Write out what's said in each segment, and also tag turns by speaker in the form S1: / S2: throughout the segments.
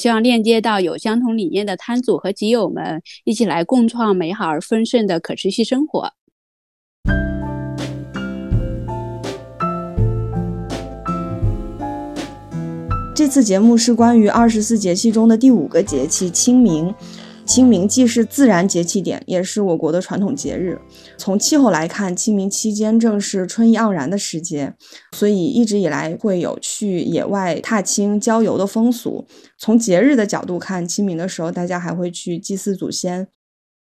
S1: 希望链接到有相同理念的摊主和集友们，一起来共创美好而丰盛的可持续生活。
S2: 这次节目是关于二十四节气中的第五个节气清明。清明既是自然节气点，也是我国的传统节日。从气候来看，清明期间正是春意盎然的时节，所以一直以来会有去野外踏青郊游的风俗。从节日的角度看，清明的时候大家还会去祭祀祖先。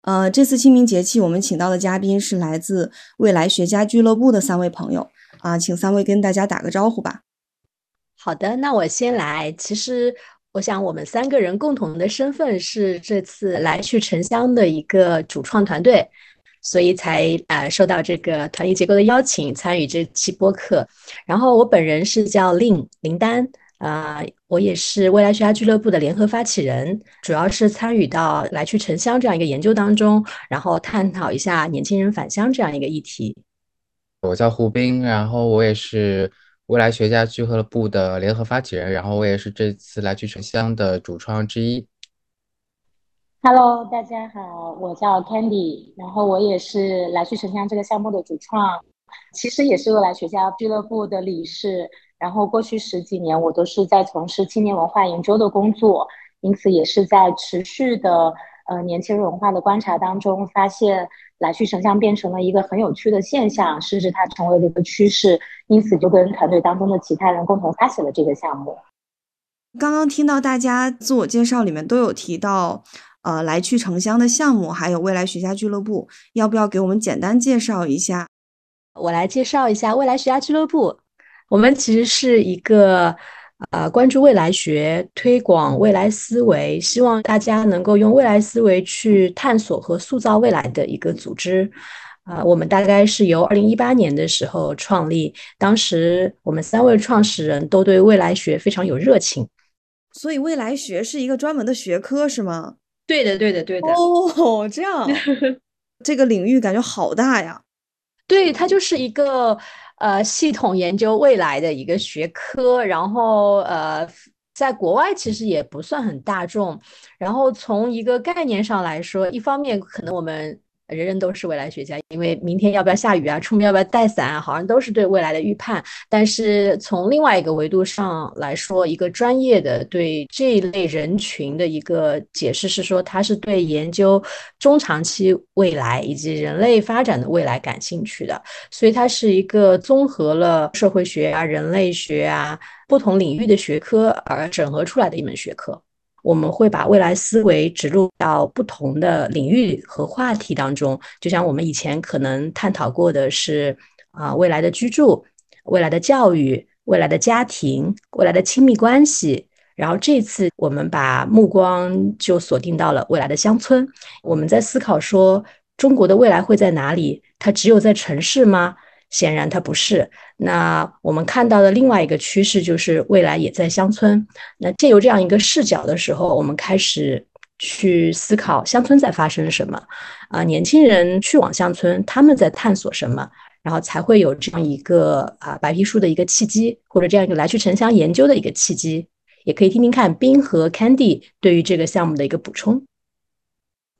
S2: 呃，这次清明节气，我们请到的嘉宾是来自未来学家俱乐部的三位朋友啊，请三位跟大家打个招呼吧。
S3: 好的，那我先来。其实。我想，我们三个人共同的身份是这次来去城乡的一个主创团队，所以才呃受到这个团队结构的邀请，参与这期播客。然后我本人是叫令林丹，啊，我也是未来学家俱乐部的联合发起人，主要是参与到来去城乡这样一个研究当中，然后探讨一下年轻人返乡这样一个议题。
S4: 我叫胡斌，然后我也是。未来学家俱乐部的联合发起人，然后我也是这次来去城乡的主创之一。
S5: Hello，大家好，我叫 Candy，然后我也是来去城乡这个项目的主创，其实也是未来学家俱乐部的理事。然后过去十几年，我都是在从事青年文化研究的工作，因此也是在持续的呃年轻人文化的观察当中发现。来去城乡变成了一个很有趣的现象，甚至它成为了一个趋势，因此就跟团队当中的其他人共同发起了这个项目。
S2: 刚刚听到大家自我介绍里面都有提到，呃，来去城乡的项目，还有未来学家俱乐部，要不要给我们简单介绍一下？
S3: 我来介绍一下未来学家俱乐部，我们其实是一个。呃，关注未来学，推广未来思维，希望大家能够用未来思维去探索和塑造未来的一个组织。啊，我们大概是由二零一八年的时候创立，当时我们三位创始人都对未来学非常有热情。
S2: 所以，未来学是一个专门的学科，是吗？
S3: 对的，对的，对的。
S2: 哦，这样，这个领域感觉好大呀。
S3: 对，它就是一个。呃，系统研究未来的一个学科，然后呃，在国外其实也不算很大众。然后从一个概念上来说，一方面可能我们。人人都是未来学家，因为明天要不要下雨啊，出门要不要带伞啊，好像都是对未来的预判。但是从另外一个维度上来说，一个专业的对这一类人群的一个解释是说，他是对研究中长期未来以及人类发展的未来感兴趣的，所以它是一个综合了社会学啊、人类学啊不同领域的学科而整合出来的一门学科。我们会把未来思维植入到不同的领域和话题当中，就像我们以前可能探讨过的是啊未来的居住、未来的教育、未来的家庭、未来的亲密关系。然后这次我们把目光就锁定到了未来的乡村。我们在思考说，中国的未来会在哪里？它只有在城市吗？显然它不是。那我们看到的另外一个趋势就是未来也在乡村。那借由这样一个视角的时候，我们开始去思考乡村在发生什么啊？年轻人去往乡村，他们在探索什么？然后才会有这样一个啊白皮书的一个契机，或者这样一个来去城乡研究的一个契机。也可以听听看冰和 Candy 对于这个项目的一个补充。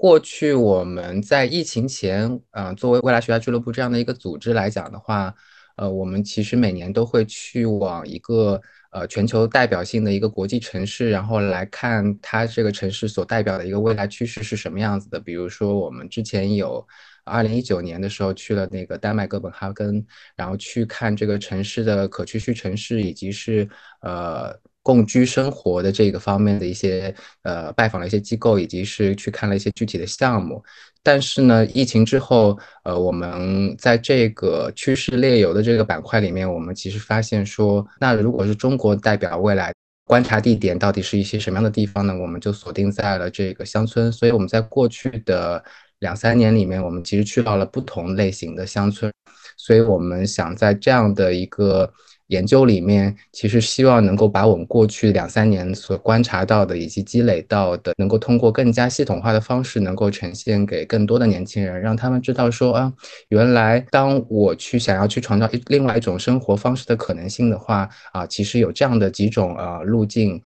S4: 过去我们在疫情前，嗯，作为未来学校俱乐部这样的一个组织来讲的话，呃，我们其实每年都会去往一个呃全球代表性的一个国际城市，然后来看它这个城市所代表的一个未来趋势是什么样子的。比如说，我们之前有二零一九年的时候去了那个丹麦哥本哈根，然后去看这个城市的可持续城市以及是呃共居生活的这个方面的一些呃拜访了一些机构，以及是去看了一些具体的项目。但是呢，疫情之后，呃，我们在这个趋势列游的这个板块里面，我们其实发现说，那如果是中国代表未来观察地点到底是一些什么样的地方呢？我们就锁定在了这个乡村。所以我们在过去的两三年里面，我们其实去到了不同类型的乡村。所以我们想在这样的一个。研究里面其实希望能够把我们过去两三年所观察到的以及积累到的，能够通过更加系统化的方式，能够呈现给更多的年轻人，让他们知道说啊，原来当我去想要去创造一另外一种生活方式的可能性的话啊，其实有这样的几种呃路径。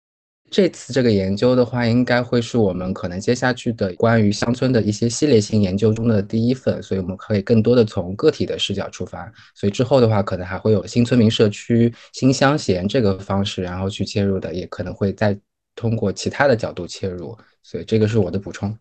S4: 这次这个研究的话，应该会是我们可能接下去的关于乡村的一些系列性研究中的第一份，所以我们可以更多的从个体的视角出发。所以之后的话，可能还会有新村民社区、新乡贤这个方式，然后去切入的，也可能会再通过其他的角度切入。所以这个是我的补充。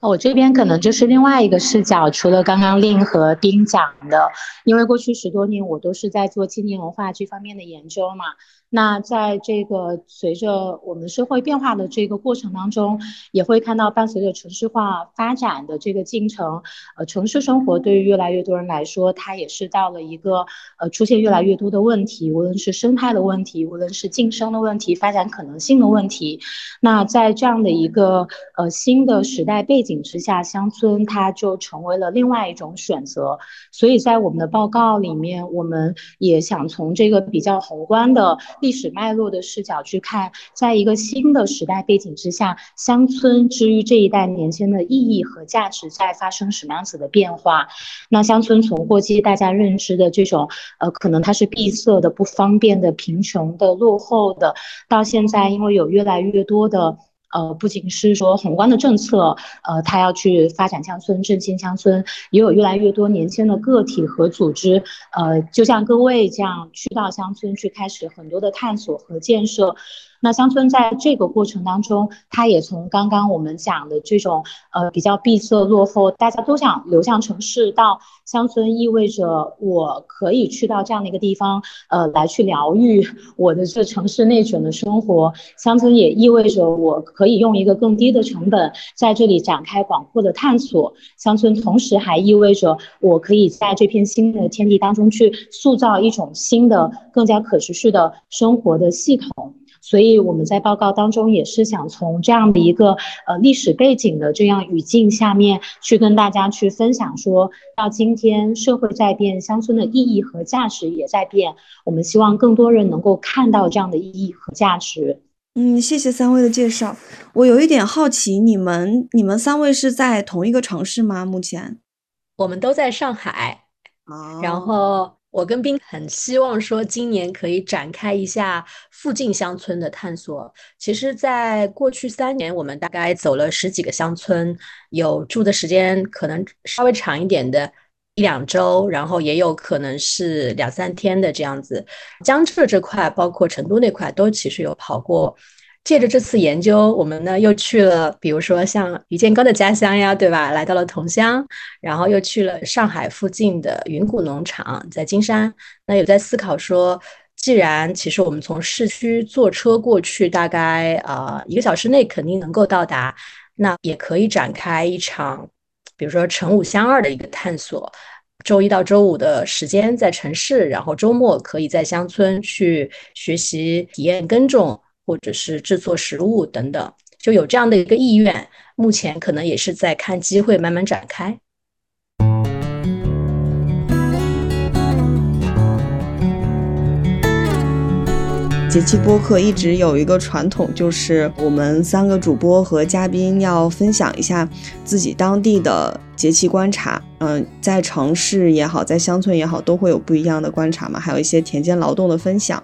S5: 我这边可能就是另外一个视角，除了刚刚令和丁讲的，因为过去十多年我都是在做青年文化这方面的研究嘛。那在这个随着我们社会变化的这个过程当中，也会看到伴随着城市化发展的这个进程，呃，城市生活对于越来越多人来说，它也是到了一个呃出现越来越多的问题，无论是生态的问题，无论是晋升的问题，发展可能性的问题。那在这样的一个呃新的时代背景之下，乡村它就成为了另外一种选择。所以在我们的报告里面，我们也想从这个比较宏观的。历史脉络的视角去看，在一个新的时代背景之下，乡村之于这一代年轻的意义和价值在发生什么样子的变化？那乡村存货期大家认知的这种，呃，可能它是闭塞的、不方便的、贫穷的、落后的，到现在因为有越来越多的。呃，不仅是说宏观的政策，呃，他要去发展乡村、振兴乡村，也有越来越多年轻的个体和组织，呃，就像各位这样去到乡村去开始很多的探索和建设。那乡村在这个过程当中，它也从刚刚我们讲的这种呃比较闭塞落后，大家都想流向城市，到乡村意味着我可以去到这样的一个地方，呃，来去疗愈我的这城市内卷的生活。乡村也意味着我可以用一个更低的成本在这里展开广阔的探索。乡村同时还意味着我可以在这片新的天地当中去塑造一种新的、更加可持续的生活的系统。所以我们在报告当中也是想从这样的一个呃历史背景的这样语境下面去跟大家去分享，说到今天社会在变，乡村的意义和价值也在变，我们希望更多人能够看到这样的意义和价值。
S2: 嗯，谢谢三位的介绍。我有一点好奇，你们你们三位是在同一个城市吗？目前
S3: 我们都在上海，然后。我跟冰很希望说，今年可以展开一下附近乡村的探索。其实，在过去三年，我们大概走了十几个乡村，有住的时间可能稍微长一点的，一两周，然后也有可能是两三天的这样子。江浙这块，包括成都那块，都其实有跑过。借着这次研究，我们呢又去了，比如说像于建刚的家乡呀，对吧？来到了桐乡，然后又去了上海附近的云谷农场，在金山。那有在思考说，既然其实我们从市区坐车过去，大概呃一个小时内肯定能够到达，那也可以展开一场，比如说城五乡二的一个探索。周一到周五的时间在城市，然后周末可以在乡村去学习、体验耕种。或者是制作食物等等，就有这样的一个意愿。目前可能也是在看机会，慢慢展开。
S2: 节气播客一直有一个传统，就是我们三个主播和嘉宾要分享一下自己当地的节气观察。嗯，在城市也好，在乡村也好，都会有不一样的观察嘛，还有一些田间劳动的分享。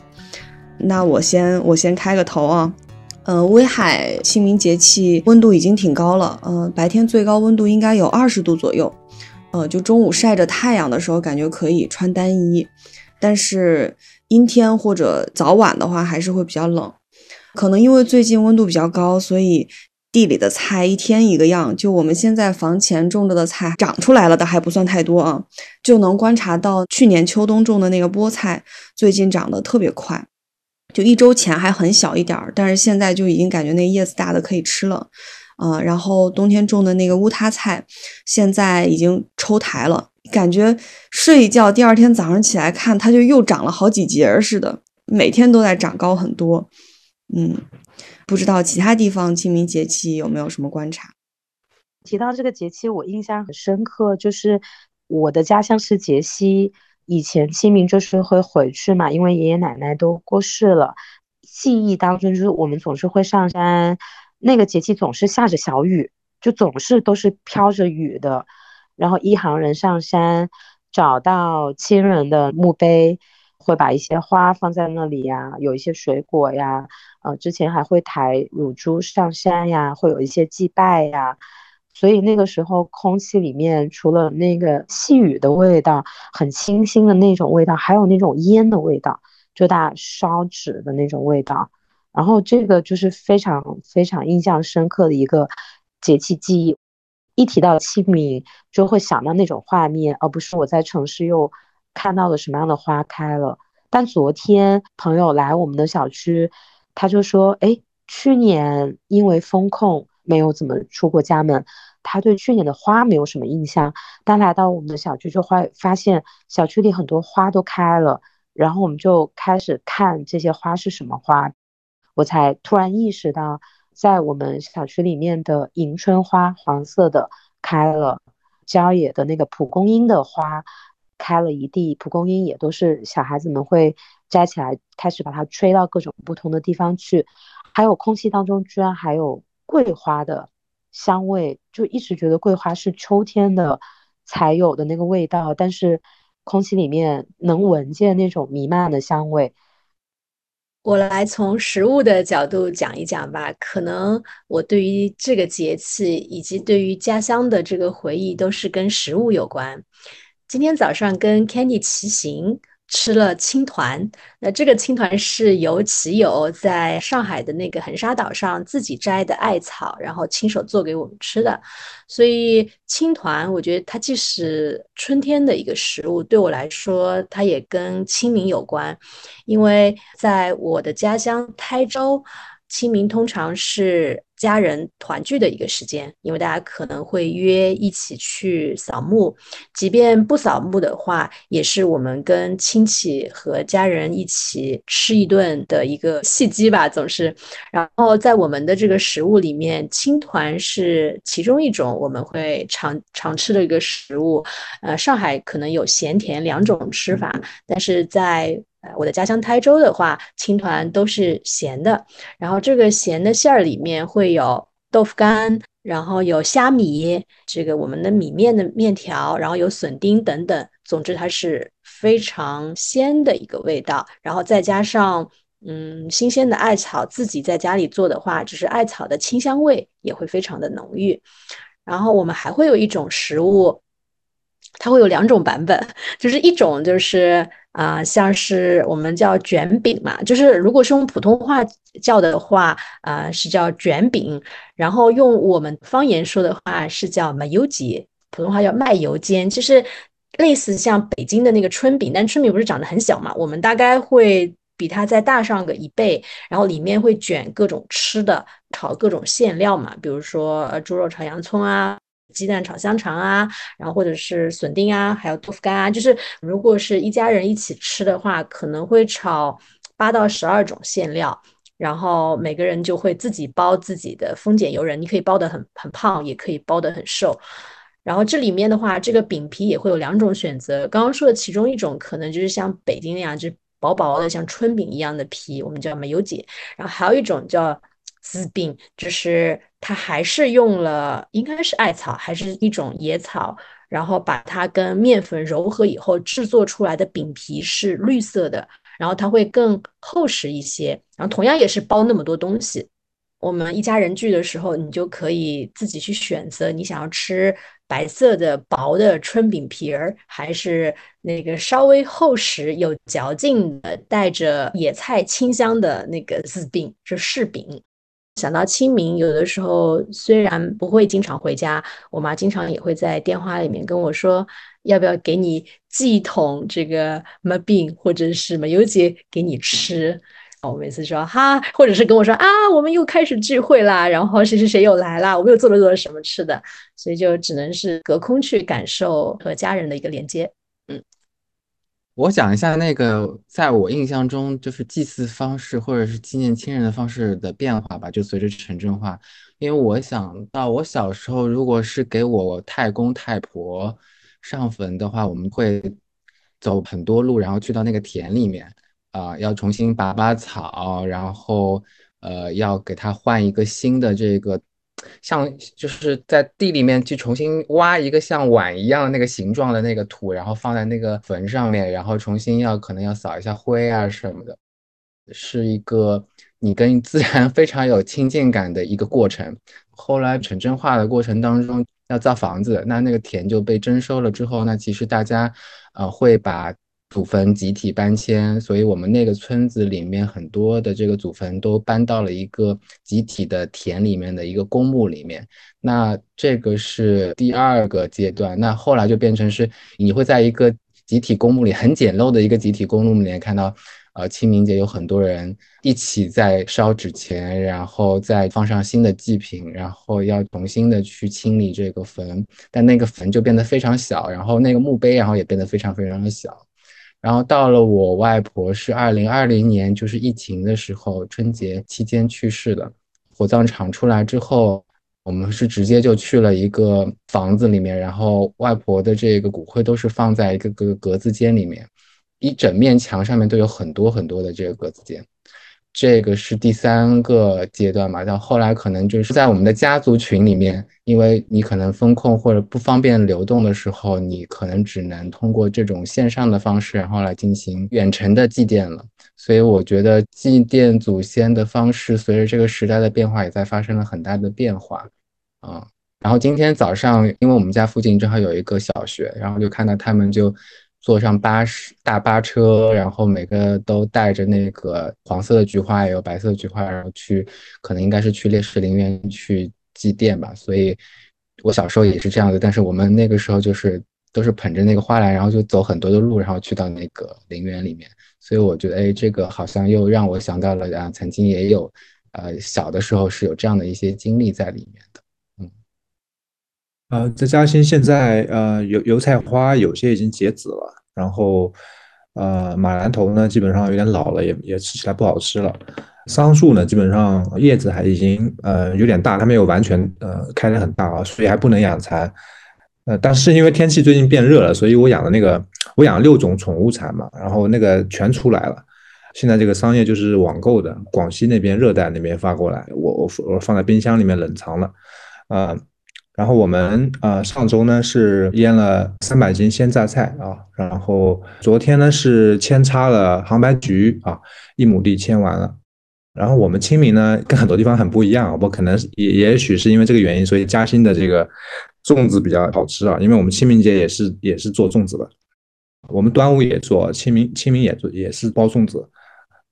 S2: 那我先我先开个头啊，呃，威海清明节气温度已经挺高了，嗯，白天最高温度应该有二十度左右，呃，就中午晒着太阳的时候感觉可以穿单衣，但是阴天或者早晚的话还是会比较冷，可能因为最近温度比较高，所以地里的菜一天一个样，就我们现在房前种着的菜长出来了的还不算太多啊，就能观察到去年秋冬种的那个菠菜最近长得特别快，就一周前还很小一点儿，但是现在就已经感觉那叶子大的可以吃了，啊，然后冬天种的那个乌塌菜现在已经抽苔了，感觉睡一觉第二天早上起来看它就又长了好几节似的，每天都在长高很多，嗯。不知道其他地方清明节气有没有什么观察？
S6: 提到这个节气，我印象很深刻，就是我的家乡是杰西，以前清明就是会回去嘛，因为爷爷奶奶都过世了。记忆当中就是我们总是会上山，那个节气总是下着小雨，就总是都是飘着雨的。然后一行人上山，找到亲人的墓碑。会把一些花放在那里呀，有一些水果呀，呃，之前还会抬乳猪上山呀，会有一些祭拜呀，所以那个时候空气里面除了那个细雨的味道，很清新的那种味道，还有那种烟的味道，就大烧纸的那种味道，然后这个就是非常非常印象深刻的一个节气记忆，一提到清明就会想到那种画面，而不是我在城市又。看到了什么样的花开了？但昨天朋友来我们的小区，他就说：“哎，去年因为风控没有怎么出过家门，他对去年的花没有什么印象。但来到我们的小区，就会发现小区里很多花都开了。然后我们就开始看这些花是什么花，我才突然意识到，在我们小区里面的迎春花黄色的开了，郊野的那个蒲公英的花。”开了一地蒲公英，也都是小孩子们会摘起来，开始把它吹到各种不同的地方去。还有空气当中居然还有桂花的香味，就一直觉得桂花是秋天的才有的那个味道，但是空气里面能闻见那种弥漫的香味。
S3: 我来从食物的角度讲一讲吧，可能我对于这个节气以及对于家乡的这个回忆都是跟食物有关。今天早上跟 Candy 骑行，吃了青团。那这个青团是由骑友在上海的那个横沙岛上自己摘的艾草，然后亲手做给我们吃的。所以青团，我觉得它既是春天的一个食物，对我来说，它也跟清明有关。因为在我的家乡台州，清明通常是。家人团聚的一个时间，因为大家可能会约一起去扫墓，即便不扫墓的话，也是我们跟亲戚和家人一起吃一顿的一个契机吧，总是。然后在我们的这个食物里面，青团是其中一种我们会常常吃的一个食物。呃，上海可能有咸甜两种吃法，但是在我的家乡台州的话，青团都是咸的，然后这个咸的馅儿里面会有豆腐干，然后有虾米，这个我们的米面的面条，然后有笋丁等等。总之，它是非常鲜的一个味道。然后再加上嗯新鲜的艾草，自己在家里做的话，只是艾草的清香味也会非常的浓郁。然后我们还会有一种食物，它会有两种版本，就是一种就是。啊，像是我们叫卷饼嘛，就是如果是用普通话叫的话，啊是叫卷饼，然后用我们方言说的话是叫麦油鸡，普通话叫麦油煎，就是类似像北京的那个春饼，但春饼不是长得很小嘛，我们大概会比它再大上个一倍，然后里面会卷各种吃的，炒各种馅料嘛，比如说猪肉炒洋葱啊。鸡蛋炒香肠啊，然后或者是笋丁啊，还有豆腐干啊，就是如果是一家人一起吃的话，可能会炒八到十二种馅料，然后每个人就会自己包自己的丰俭由人，你可以包的很很胖，也可以包的很瘦。然后这里面的话，这个饼皮也会有两种选择，刚刚说的其中一种可能就是像北京那样，就薄薄的像春饼一样的皮，我们叫梅油姐，然后还有一种叫。滋饼就是它还是用了，应该是艾草，还是一种野草，然后把它跟面粉揉合以后制作出来的饼皮是绿色的，然后它会更厚实一些。然后同样也是包那么多东西，我们一家人聚的时候，你就可以自己去选择，你想要吃白色的薄的春饼皮儿，还是那个稍微厚实有嚼劲的带着野菜清香的那个滋饼，是柿饼。想到清明，有的时候虽然不会经常回家，我妈经常也会在电话里面跟我说，要不要给你寄一桶这个么饼或者是什么油节给你吃。我每次说哈，或者是跟我说啊，我们又开始聚会啦，然后谁谁谁又来啦，我们又做了做了什么吃的，所以就只能是隔空去感受和家人的一个连接。
S4: 我讲一下那个在我印象中就是祭祀方式或者是纪念亲人的方式的变化吧，就随着城镇化。因为我想到我小时候，如果是给我太公太婆上坟的话，我们会走很多路，然后去到那个田里面。啊，要重新拔拔草，然后呃，要给它换一个新的这个，像就是在地里面去重新挖一个像碗一样那个形状的那个土，然后放在那个坟上面，然后重新要可能要扫一下灰啊什么的，是一个你跟自然非常有亲近感的一个过程。后来城镇化的过程当中要造房子，那那个田就被征收了之后，那其实大家呃会把。祖坟集体搬迁，所以我们那个村子里面很多的这个祖坟都搬到了一个集体的田里面的一个公墓里面。那这个是第二个阶段。那后来就变成是你会在一个集体公墓里很简陋的一个集体公墓里面看到，呃，清明节有很多人一起在烧纸钱，然后再放上新的祭品，然后要重新的去清理这个坟。但那个坟就变得非常小，然后那个墓碑然后也变得非常非常的小。然后到了我外婆是二零二零年，就是疫情的时候，春节期间去世的。火葬场出来之后，我们是直接就去了一个房子里面，然后外婆的这个骨灰都是放在一个个格子间里面，一整面墙上面都有很多很多的这个格子间。这个是第三个阶段嘛，到后来可能就是在我们的家族群里面，因为你可能风控或者不方便流动的时候，你可能只能通过这种线上的方式，然后来进行远程的祭奠了。所以我觉得祭奠祖先的方式，随着这个时代的变化，也在发生了很大的变化啊。然后今天早上，因为我们家附近正好有一个小学，然后就看到他们就。坐上巴士大巴车，然后每个都带着那个黄色的菊花，也有白色的菊花，然后去，可能应该是去烈士陵园去祭奠吧。所以，我小时候也是这样的，但是我们那个时候就是都是捧着那个花篮，然后就走很多的路，然后去到那个陵园里面。所以我觉得，哎，这个好像又让我想到了啊，曾经也有，呃，小的时候是有这样的一些经历在里面的。
S7: 呃，在嘉兴现在，呃，油油菜花有些已经结籽了，然后，呃，马兰头呢，基本上有点老了，也也吃起来不好吃了。桑树呢，基本上叶子还已经，呃，有点大，它没有完全，呃，开得很大啊，所以还不能养蚕。呃，但是因为天气最近变热了，所以我养的那个，我养了六种宠物蚕嘛，然后那个全出来了。现在这个桑叶就是网购的，广西那边热带那边发过来，我我我放在冰箱里面冷藏了，啊。然后我们呃上周呢是腌了三百斤鲜榨菜啊，然后昨天呢是扦插了杭白菊啊，一亩地扦完了。然后我们清明呢跟很多地方很不一样，我可能也也许是因为这个原因，所以嘉兴的这个粽子比较好吃啊，因为我们清明节也是也是做粽子的，我们端午也做，清明清明也做也是包粽子，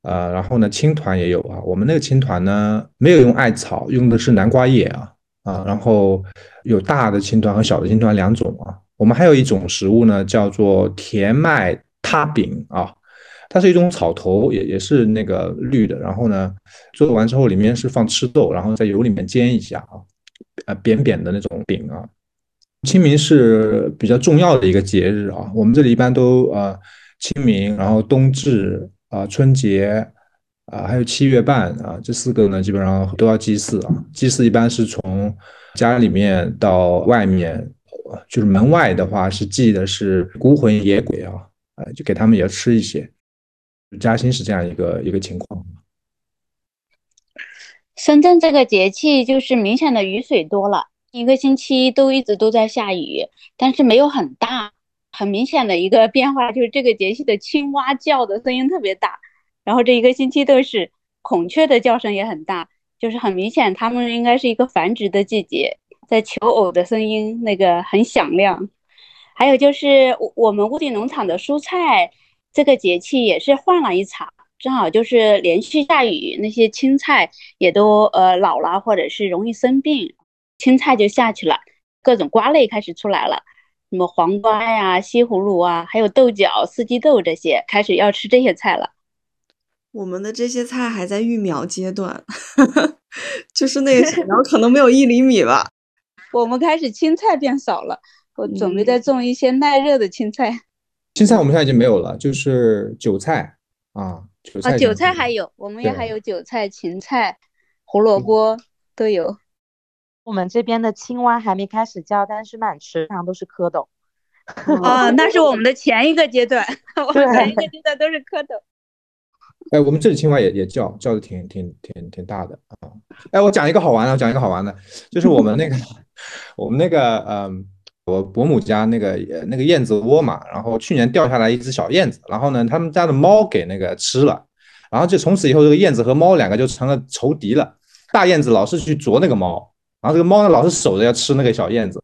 S7: 呃，然后呢青团也有啊，我们那个青团呢没有用艾草，用的是南瓜叶啊。啊，然后有大的青团和小的青团两种啊。我们还有一种食物呢，叫做甜麦塌饼啊，它是一种草头，也也是那个绿的。然后呢，做完之后里面是放赤豆，然后在油里面煎一下啊，呃，扁扁的那种饼啊。清明是比较重要的一个节日啊，我们这里一般都呃清明，然后冬至啊，春节。啊，还有七月半啊，这四个呢，基本上都要祭祀啊。祭祀一般是从家里面到外面，就是门外的话是祭的是孤魂野鬼啊，呃，就给他们也吃一些。嘉兴是这样一个一个情况。
S1: 深圳这个节气就是明显的雨水多了，一个星期都一直都在下雨，但是没有很大，很明显的一个变化就是这个节气的青蛙叫的声音特别大。然后这一个星期都是孔雀的叫声也很大，就是很明显，它们应该是一个繁殖的季节，在求偶的声音那个很响亮。还有就是我我们屋顶农场的蔬菜，这个节气也是换了一茬，正好就是连续下雨，那些青菜也都呃老了，或者是容易生病，青菜就下去了，各种瓜类开始出来了，什么黄瓜呀、西葫芦啊，还有豆角、四季豆这些，开始要吃这些菜了。
S2: 我们的这些菜还在育苗阶段，就是那个 小苗可能没有一厘米吧。
S1: 我们开始青菜变少了，我准备再种一些耐热的青菜。
S7: 青菜我们现在已经没有了，就是韭菜啊，韭菜
S1: 啊，韭菜还有，我们也还有韭菜、芹菜、胡萝卜都有。
S6: 我们这边的青蛙还没开始叫，但是满池塘都是蝌蚪。
S1: 啊，那是我们的前一个阶段，我们前一个阶段都是蝌蚪。
S7: 哎，我们这里青蛙也也叫，叫的挺挺挺挺大的啊。哎，我讲一个好玩的，我讲一个好玩的，就是我们那个 我们那个嗯。我伯母家那个那个燕子窝嘛，然后去年掉下来一只小燕子，然后呢，他们家的猫给那个吃了，然后就从此以后，这个燕子和猫两个就成了仇敌了。大燕子老是去啄那个猫，然后这个猫呢老是守着要吃那个小燕子，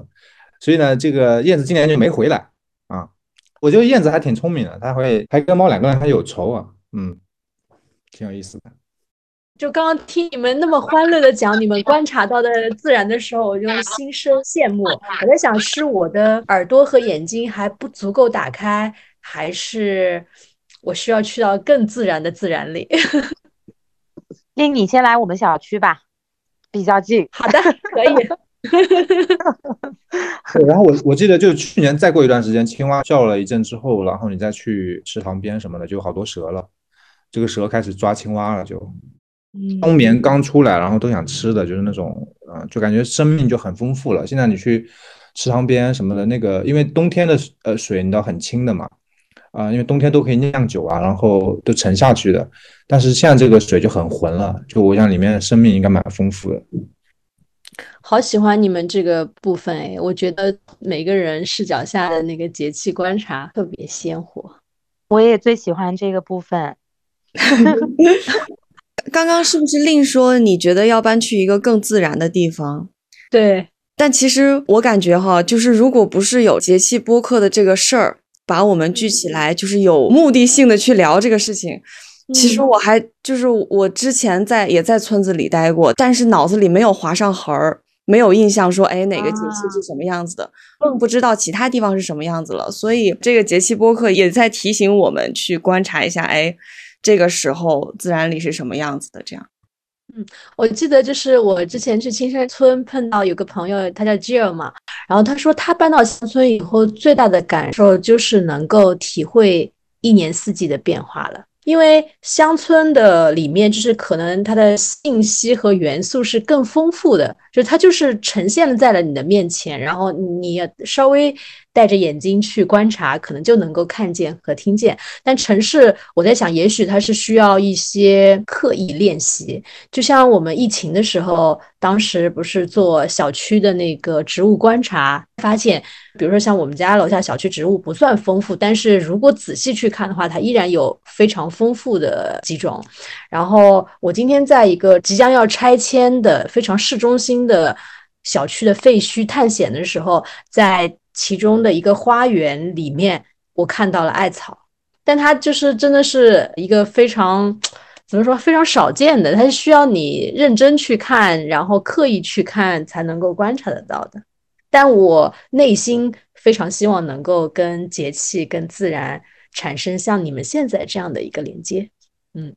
S7: 所以呢，这个燕子今年就没回来啊。我觉得燕子还挺聪明的，它会还跟猫两个人还有仇啊，嗯，挺有意思的。
S3: 就刚刚听你们那么欢乐的讲你们观察到的自然的时候，我就心生羡慕。我在想，是我的耳朵和眼睛还不足够打开，还是我需要去到更自然的自然里？
S6: 令你先来我们小区吧，比较近。
S3: 好的，可以。
S7: 对，然后我我记得就去年再过一段时间，青蛙叫了一阵之后，然后你再去池塘边什么的，就有好多蛇了。这个蛇开始抓青蛙了，就。冬眠刚出来，然后都想吃的，就是那种，啊，就感觉生命就很丰富了。现在你去池塘边什么的，那个因为冬天的呃水你知道很清的嘛，啊，因为冬天都可以酿酒啊，然后都沉下去的。但是现在这个水就很浑了，就我想里面生命应该蛮丰富的。
S3: 好喜欢你们这个部分哎，我觉得每个人视角下的那个节气观察特别鲜活。
S6: 我也最喜欢这个部分。
S2: 刚刚是不是另说你觉得要搬去一个更自然的地方？
S3: 对，
S2: 但其实我感觉哈，就是如果不是有节气播客的这个事儿，把我们聚起来，就是有目的性的去聊这个事情，其实我还就是我之前在也在村子里待过，但是脑子里没有划上痕儿，没有印象说哎哪个节气是什么样子的，更不知道其他地方是什么样子了。所以这个节气播客也在提醒我们去观察一下，哎。这个时候自然里是什么样子的？这样，
S3: 嗯，我记得就是我之前去青山村碰到有个朋友，他叫 Jill 嘛，然后他说他搬到乡村以后，最大的感受就是能够体会一年四季的变化了。因为乡村的里面，就是可能它的信息和元素是更丰富的，就它就是呈现在了你的面前，然后你稍微戴着眼睛去观察，可能就能够看见和听见。但城市，我在想，也许它是需要一些刻意练习，就像我们疫情的时候，当时不是做小区的那个植物观察，发现。比如说像我们家楼下小区植物不算丰富，但是如果仔细去看的话，它依然有非常丰富的几种。然后我今天在一个即将要拆迁的非常市中心的小区的废墟探险的时候，在其中的一个花园里面，我看到了艾草，但它就是真的是一个非常怎么说非常少见的，它是需要你认真去看，然后刻意去看才能够观察得到的。但我内心非常希望能够跟节气、跟自然产生像你们现在这样的一个连接。嗯，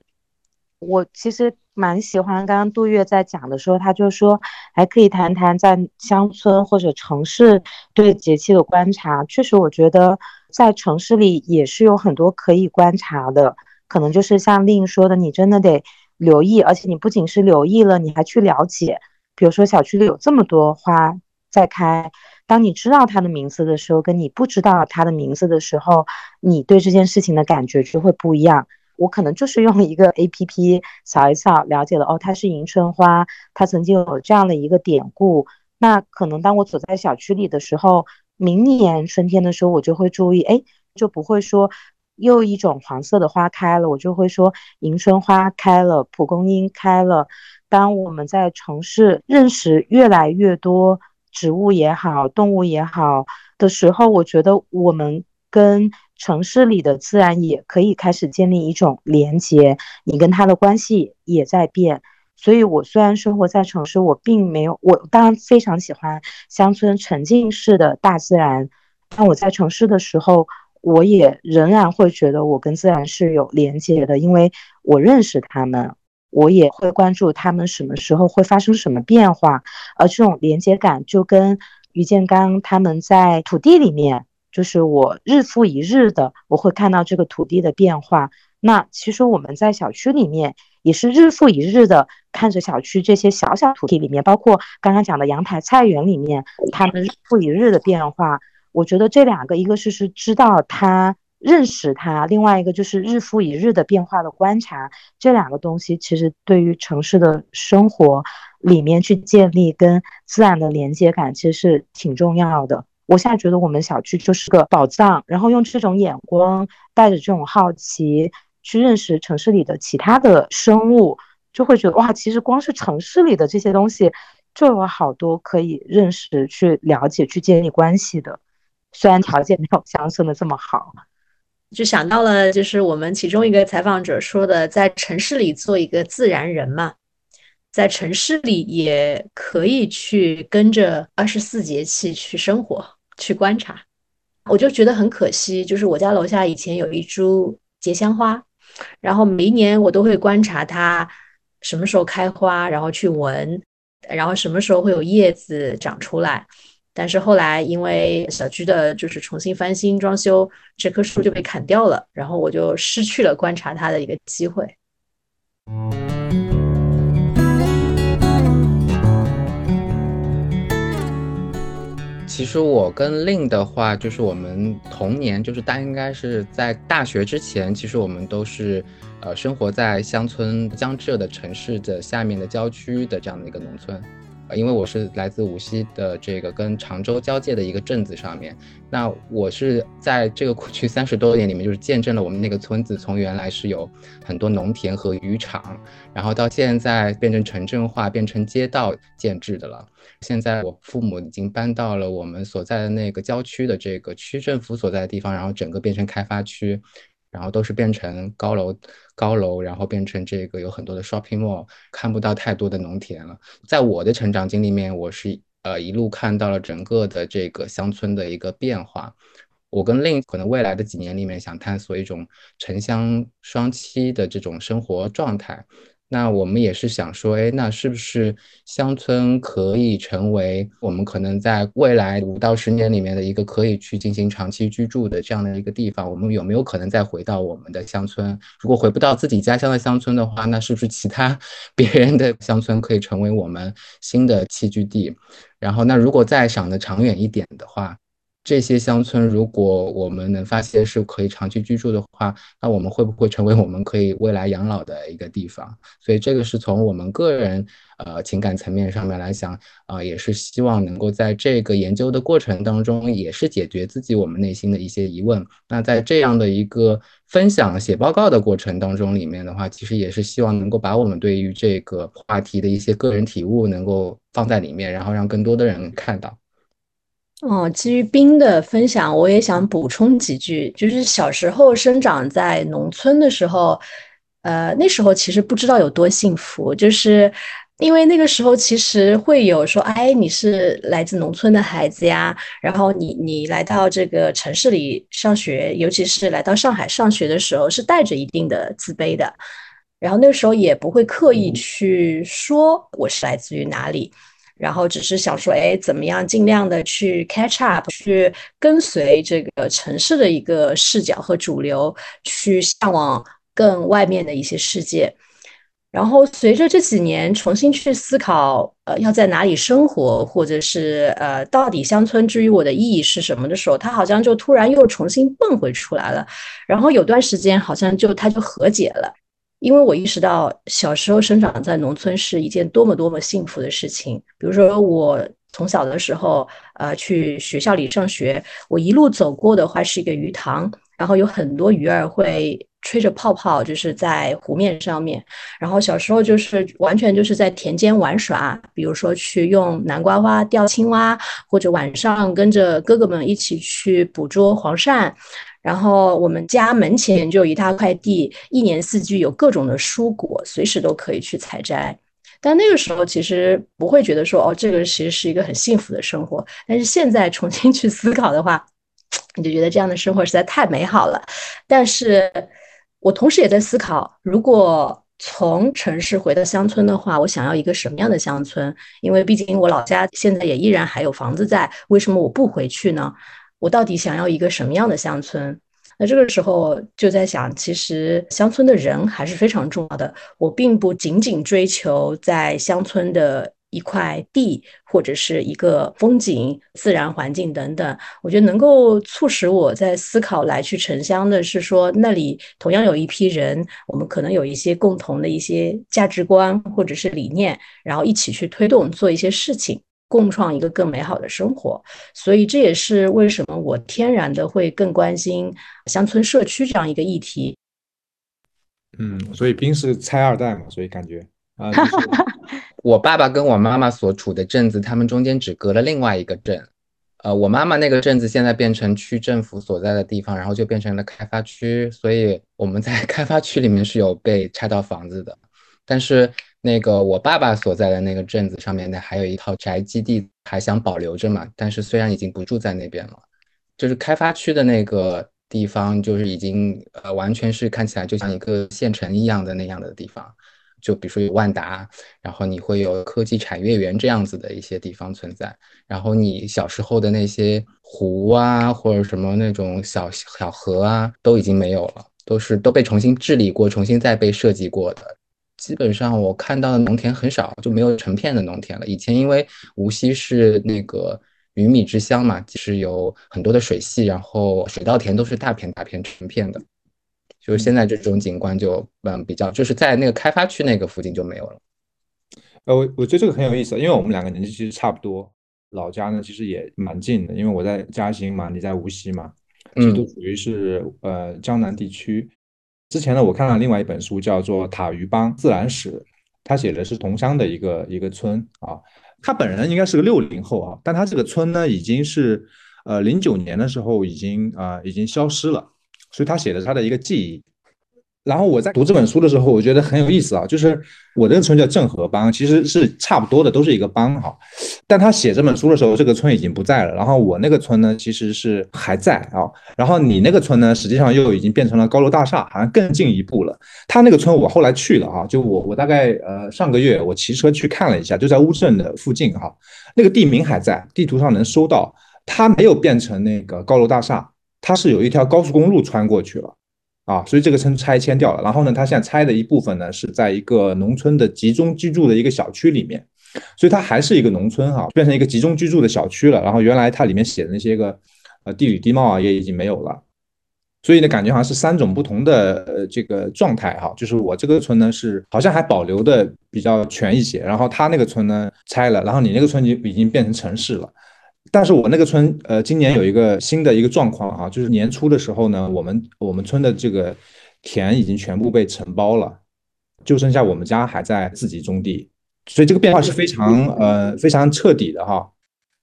S6: 我其实蛮喜欢刚刚杜月在讲的时候，他就说还可以谈谈在乡村或者城市对节气的观察。确实，我觉得在城市里也是有很多可以观察的，可能就是像令说的，你真的得留意，而且你不仅是留意了，你还去了解。比如说小区里有这么多花。在开，当你知道它的名字的时候，跟你不知道它的名字的时候，你对这件事情的感觉就会不一样。我可能就是用一个 A P P 扫一扫，了解了哦，它是迎春花，它曾经有这样的一个典故。那可能当我走在小区里的时候，明年春天的时候，我就会注意，哎，就不会说又一种黄色的花开了，我就会说迎春花开了，蒲公英开了。当我们在城市认识越来越多。植物也好，动物也好的时候，我觉得我们跟城市里的自然也可以开始建立一种连接，你跟它的关系也在变。所以，我虽然生活在城市，我并没有，我当然非常喜欢乡村沉浸式的大自然。但我在城市的时候，我也仍然会觉得我跟自然是有连接的，因为我认识他们，我也会关注他们什么时候会发生什么变化。而这种连接感，就跟于建刚他们在土地里面，就是我日复一日的，我会看到这个土地的变化。那其实我们在小区里面也是日复一日的看着小区这些小小土地里面，包括刚刚讲的阳台菜园里面，他们日复一日的变化。我觉得这两个，一个是是知道他认识他，另外一个就是日复一日的变化的观察。这两个东西其实对于城市的生活里面去建立跟自然的连接感，其实是挺重要的。我现在觉得我们小区就是个宝藏，然后用这种眼光，带着这种好奇去认识城市里的其他的生物，就会觉得哇，其实光是城市里的这些东西，就有好多可以认识、去了解、去建立关系的。虽然条件没有乡村的这么好，
S3: 就想到了，就是我们其中一个采访者说的，在城市里做一个自然人嘛，在城市里也可以去跟着二十四节气去生活、去观察。我就觉得很可惜，就是我家楼下以前有一株结香花，然后每一年我都会观察它什么时候开花，然后去闻，然后什么时候会有叶子长出来。但是后来因为小区的就是重新翻新装修，这棵树就被砍掉了，然后我就失去了观察它的一个机会。
S4: 其实我跟令的话，就是我们童年，就是大应该是在大学之前，其实我们都是呃生活在乡村江浙的城市的下面的郊区的这样的一个农村。因为我是来自无锡的这个跟常州交界的一个镇子上面，那我是在这个过去三十多年里面，就是见证了我们那个村子从原来是有很多农田和渔场，然后到现在变成城镇化、变成街道建制的了。现在我父母已经搬到了我们所在的那个郊区的这个区政府所在的地方，然后整个变成开发区。然后都是变成高楼，高楼，然后变成这个有很多的 shopping mall，看不到太多的农田了。在我的成长经历里面，我是呃一路看到了整个的这个乡村的一个变化。我跟另可能未来的几年里面想探索一种城乡双栖的这种生活状态。那我们也是想说，哎，那是不是乡村可以成为我们可能在未来五到十年里面的一个可以去进行长期居住的这样的一个地方？我们有没有可能再回到我们的乡村？如果回不到自己家乡的乡村的话，那是不是其他 别人的乡村可以成为我们新的栖居地？然后，那如果再想的长远一点的话？这些乡村，如果我们能发现是可以长期居住的话，那我们会不会成为我们可以未来养老的一个地方？所以这个是从我们个人呃情感层面上面来讲啊，也是希望能够在这个研究的过程当中，也是解决自己我们内心的一些疑问。那在这样的一个分享写报告的过程当中里面的话，其实也是希望能够把我们对于这个话题的一些个人体悟能够放在里面，然后让更多的人看到。
S3: 哦，基于冰的分享，我也想补充几句。就是小时候生长在农村的时候，呃，那时候其实不知道有多幸福，就是因为那个时候其实会有说，哎，你是来自农村的孩子呀，然后你你来到这个城市里上学，尤其是来到上海上学的时候，是带着一定的自卑的，然后那个时候也不会刻意去说我是来自于哪里。然后只是想说，哎，怎么样尽量的去 catch up，去跟随这个城市的一个视角和主流，去向往更外面的一些世界。然后随着这几年重新去思考，呃，要在哪里生活，或者是呃，到底乡村之于我的意义是什么的时候，他好像就突然又重新蹦回出来了。然后有段时间好像就他就和解了。因为我意识到小时候生长在农村是一件多么多么幸福的事情。比如说，我从小的时候，呃，去学校里上学，我一路走过的话是一个鱼塘，然后有很多鱼儿会吹着泡泡，就是在湖面上面。然后小时候就是完全就是在田间玩耍，比如说去用南瓜花钓青蛙，或者晚上跟着哥哥们一起去捕捉黄鳝。然后我们家门前就有一大块地，一年四季有各种的蔬果，随时都可以去采摘。但那个时候其实不会觉得说，哦，这个其实是一个很幸福的生活。但是现在重新去思考的话，你就觉得这样的生活实在太美好了。但是我同时也在思考，如果从城市回到乡村的话，我想要一个什么样的乡村？因为毕竟我老家现在也依然还有房子在，为什么我不回去呢？我到底想要一个什么样的乡村？那这个时候就在想，其实乡村的人还是非常重要的。我并不仅仅追求在乡村的一块地或者是一个风景、自然环境等等。我觉得能够促使我在思考来去城乡的是说，那里同样有一批人，我们可能有一些共同的一些价值观或者是理念，然后一起去推动做一些事情。共创一个更美好的生活，所以这也是为什么我天然的会更关心乡村社区这样一个议题。
S7: 嗯，所以兵是拆二代嘛，所以感觉啊，
S4: 我爸爸跟我妈妈所处的镇子，他们中间只隔了另外一个镇。呃，我妈妈那个镇子现在变成区政府所在的地方，然后就变成了开发区，所以我们在 开发区里面是有被拆到房子的，但是。那个我爸爸所在的那个镇子上面呢，还有一套宅基地，还想保留着嘛。但是虽然已经不住在那边了，就是开发区的那个地方，就是已经呃完全是看起来就像一个县城一样的那样的地方。就比如说有万达，然后你会有科技产业园这样子的一些地方存在。然后你小时候的那些湖啊，或者什么那种小小河啊，都已经没有了，都是都被重新治理过，重新再被设计过的。基本上我看到的农田很少，就没有成片的农田了。以前因为无锡是那个鱼米之乡嘛，就是有很多的水系，然后水稻田都是大片大片成片的。就是现在这种景观就嗯比较，就是在那个开发区那个附近就没有了。
S7: 呃，我我觉得这个很有意思，因为我们两个年纪其实差不多，老家呢其实也蛮近的，因为我在嘉兴嘛，你在无锡嘛，其实都属于是呃江南地区。之前呢，我看了另外一本书，叫做《塔鱼帮自然史》，他写的是桐乡的一个一个村啊。他本人应该是个六零后啊，但他这个村呢，已经是呃零九年的时候已经啊已经消失了，所以他写的他的一个记忆。然后我在读这本书的时候，我觉得很有意思啊，就是我这个村叫郑和帮，其实是差不多的，都是一个帮哈。但他写这本书的时候，这个村已经不在了。然后我那个村呢，其实是还在啊。然后你那个村呢，实际上又已经变成了高楼大厦，好像更进一步了。他那个村我后来去了啊，就我我大概呃上个月我骑车去看了一下，就在乌镇的附近哈，那个地名还在，地图上能搜到，它没有变成那个高楼大厦，它是有一条高速公路穿过去了。啊，所以这个村拆迁掉了，然后呢，它现在拆的一部分呢是在一个农村的集中居住的一个小区里面，所以它还是一个农村哈，变成一个集中居住的小区了。然后原来它里面写的那些个呃地理地貌啊也已经没有了，所以呢感觉好像是三种不同的呃这个状态哈，就是我这个村呢是好像还保留的比较全一些，然后他那个村呢拆了，然后你那个村就已经变成城市了。但是我那个村，呃，今年有一个新的一个状况啊，就是年初的时候呢，我们我们村的这个田已经全部被承包了，就剩下我们家还在自己种地，所以这个变化是非常呃非常彻底的哈。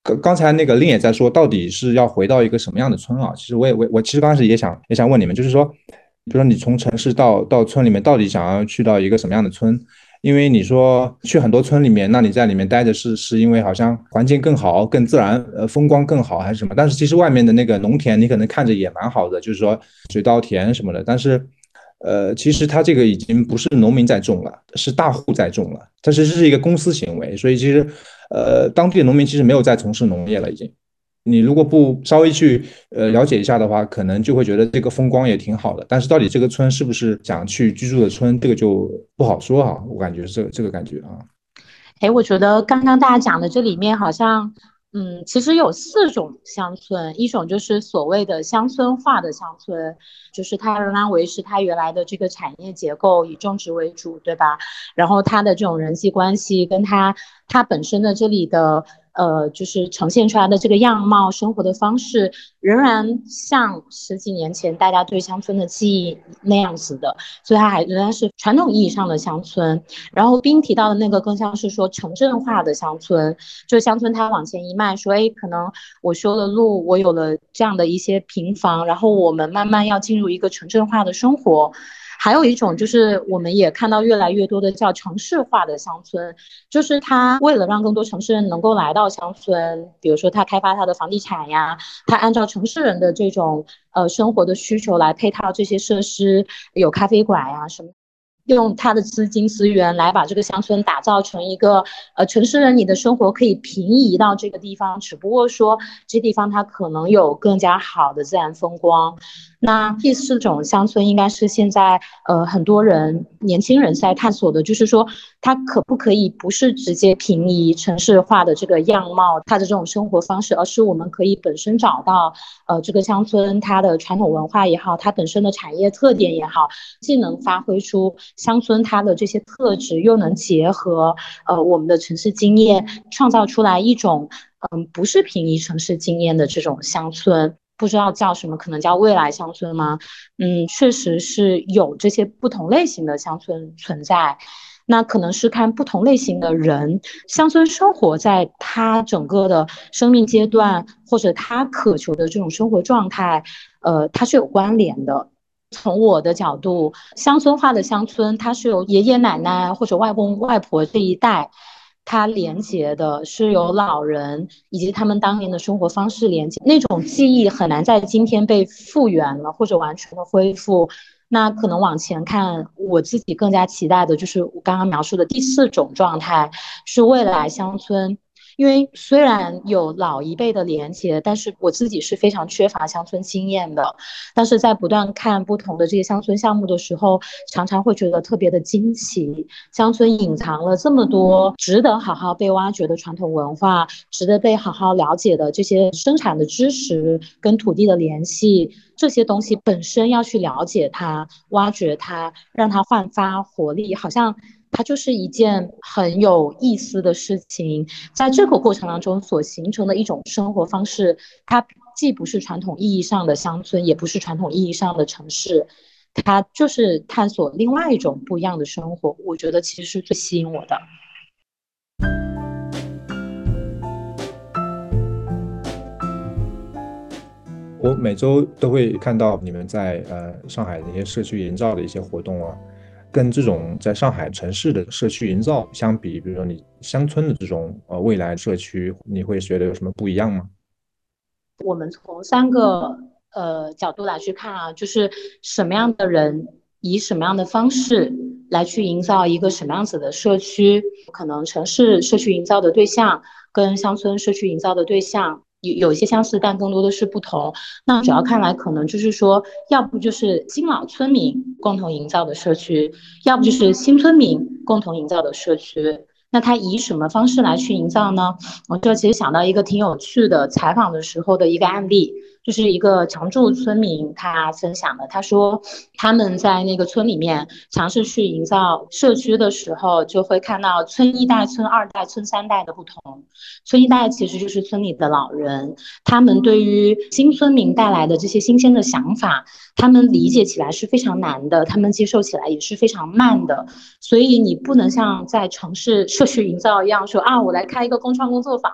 S7: 刚刚才那个令也在说，到底是要回到一个什么样的村啊？其实我也我我其实刚开始也想也想问你们，就是说，比如说你从城市到到村里面，到底想要去到一个什么样的村？因为你说去很多村里面，那你在里面待着是是因为好像环境更好、更自然，呃，风光更好还是什么？但是其实外面的那个农田，你可能看着也蛮好的，就是说水稻田什么的。但是，呃，其实它这个已经不是农民在种了，是大户在种了。它其实是一个公司行为，所以其实，呃，当地的农民其实没有在从事农业了，已经。你如果不稍微去呃了解一下的话，可能就会觉得这个风光也挺好的。但是到底这个村是不是想去居住的村，这个就不好说哈。我感觉是这个感觉啊。
S6: 哎，我觉得刚刚大家讲的这里面好像，嗯，其实有四种乡村，一种就是所谓的乡村化的乡村，就是它仍然维持它原来的这个产业结构，以种植为主，对吧？然后它的这种人际关系跟它它本身的这里的。
S5: 呃，就是呈现出来的这个样貌、生活的方式，仍然像十几年前大家对乡村的记忆那样子的，所以它还仍然是传统意义上的乡村。然后冰提到的那个更像是说城镇化的乡村，就乡村它往前一迈，说哎，可能我修了路，我有了这样的一些平房，然后我们慢慢要进入一个城镇化的生活。还有一种就是，我们也看到越来越多的叫城市化的乡村，就是它为了让更多城市人能够来到乡村，比如说它开发它的房地产呀，它按照城市人的这种呃生活的需求来配套这些设施，有咖啡馆呀什么。用他的资金资源来把这个乡村打造成一个，呃，城市人你的生活可以平移到这个地方，只不过说这地方它可能有更加好的自然风光。那第四种乡村应该是现在呃很多人年轻人在探索的，就是说它可不可以不是直接平移城市化的这个样貌，它的这种生活方式，而是我们可以本身找到呃这个乡村它的传统文化也好，它本身的产业特点也好，既能发挥出。乡村它的这些特质又能结合呃我们的城市经验，创造出来一种嗯不是平移城市经验的这种乡村，不知道叫什么，可能叫未来乡村吗？嗯，确实是有这些不同类型的乡村存在，那可能是看不同类型的人，乡村生活在他整个的生命阶段或者他渴求的这种生活状态，呃，它是有关联的。从我的角度，乡村化的乡村，它是由爷爷奶奶或者外公外婆这一代，它连接的是由老人以及他们当年的生活方式连接，那种记忆很难在今天被复原了或者完全的恢复。那可能往前看，我自己更加期待的就是我刚刚描述的第四种状态，是未来乡村。因为虽然有老一辈的连接，但是我自己是非常缺乏乡村经验的。但是在不断看不同的这些乡村项目的时候，常常会觉得特别的惊奇。乡村隐藏了这么多值得好好被挖掘的传统文化，值得被好好了解的这些生产的知识跟土地的联系，这些东西本身要去了解它、挖掘它，让它焕发活力，好像。它就是一件很有意思的事情，在这个过程当中所形成的一种生活方式，它既不是传统意义上的乡村，也不是传统意义上的城市，它就是探索另外一种不一样的生活。我觉得其实是最吸引我的。
S7: 我每周都会看到你们在呃上海那些社区营造的一些活动啊。跟这种在上海城市的社区营造相比，比如说你乡村的这种呃未来社区，你会觉得有什么不一样吗？
S5: 我们从三个呃角度来去看啊，就是什么样的人以什么样的方式来去营造一个什么样子的社区，可能城市社区营造的对象跟乡村社区营造的对象。有有一些相似，但更多的是不同。那主要看来，可能就是说，要不就是新老村民共同营造的社区，要不就是新村民共同营造的社区。那他以什么方式来去营造呢？我这其实想到一个挺有趣的采访的时候的一个案例。就是一个常住村民，他分享的，他说他们在那个村里面尝试去营造社区的时候，就会看到村一代、村二代、村三代的不同。村一代其实就是村里的老人，他们对于新村民带来的这些新鲜的想法，他们理解起来是非常难的，他们接受起来也是非常慢的。所以你不能像在城市社区营造一样说啊，我来开一个工创工作坊，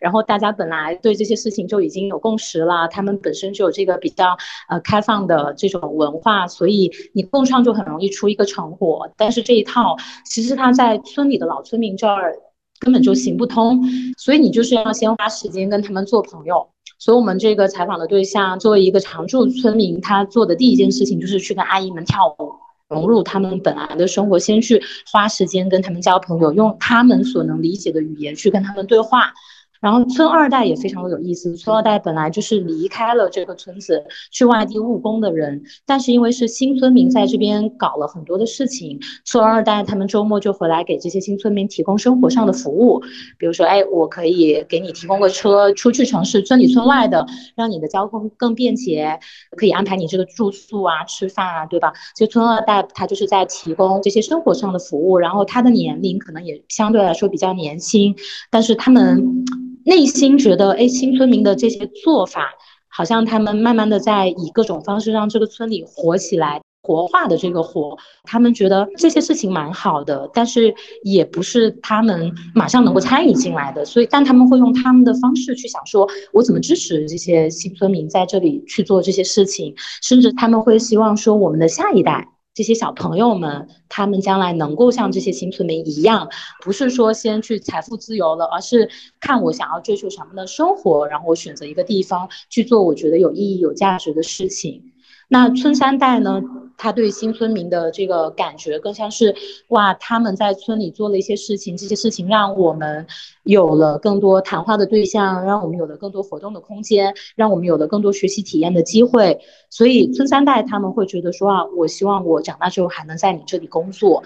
S5: 然后大家本来对这些事情就已经有共识了，他。他们本身就有这个比较呃开放的这种文化，所以你共创就很容易出一个成果。但是这一套其实它在村里的老村民这儿根本就行不通，所以你就是要先花时间跟他们做朋友。所以我们这个采访的对象作为一个常住村民，他做的第一件事情就是去跟阿姨们跳舞，融入他们本来的生活，先去花时间跟他们交朋友，用他们所能理解的语言去跟他们对话。然后村二代也非常的有意思，村二代本来就是离开了这个村子去外地务工的人，但是因为是新村民在这边搞了很多的事情，村二代他们周末就回来给这些新村民提供生活上的服务，比如说，哎，我可以给你提供个车出去城市村里村外的，让你的交通更便捷，可以安排你这个住宿啊、吃饭啊，对吧？所以村二代他就是在提供这些生活上的服务，然后他的年龄可能也相对来说比较年轻，但是他们。内心觉得，哎，新村民的这些做法，好像他们慢慢的在以各种方式让这个村里活起来。活化的这个活，他们觉得这些事情蛮好的，但是也不是他们马上能够参与进来的，所以但他们会用他们的方式去想说，我怎么支持这些新村民在这里去做这些事情，甚至他们会希望说，我们的下一代这些小朋友们，他们将来能够像这些新村民一样，不是说先去财富自由了，而是看我想要追求什么的生活，然后我选择一个地方去做我觉得有意义、有价值的事情。那村三代呢？他对新村民的这个感觉更像是，哇，他们在村里做了一些事情，这些事情让我们有了更多谈话的对象，让我们有了更多活动的空间，让我们有了更多学习体验的机会。所以村三代他们会觉得说啊，我希望我长大之后还能在你这里工作。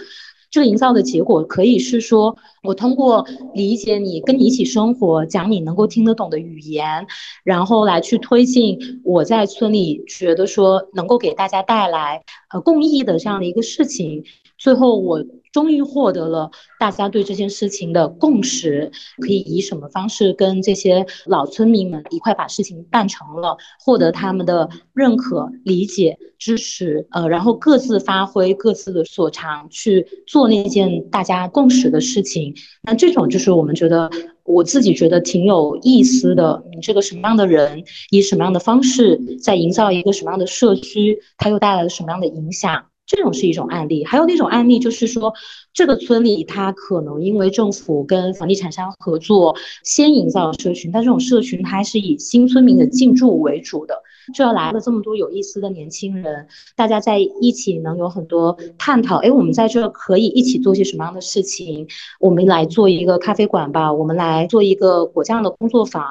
S5: 这个营造的结果可以是说，我通过理解你，跟你一起生活，讲你能够听得懂的语言，然后来去推进我在村里觉得说能够给大家带来呃共益的这样的一个事情。最后我。终于获得了大家对这件事情的共识，可以以什么方式跟这些老村民们一块把事情办成了，获得他们的认可、理解、支持，呃，然后各自发挥各自的所长去做那件大家共识的事情。那这种就是我们觉得，我自己觉得挺有意思的。你这个什么样的人，以什么样的方式在营造一个什么样的社区，它又带来了什么样的影响？这种是一种案例，还有那种案例就是说，这个村里它可能因为政府跟房地产商合作，先营造社群，但这种社群它是以新村民的进驻为主的。就要来了这么多有意思的年轻人，大家在一起能有很多探讨。哎，我们在这可以一起做些什么样的事情？我们来做一个咖啡馆吧，我们来做一个果酱的工作坊。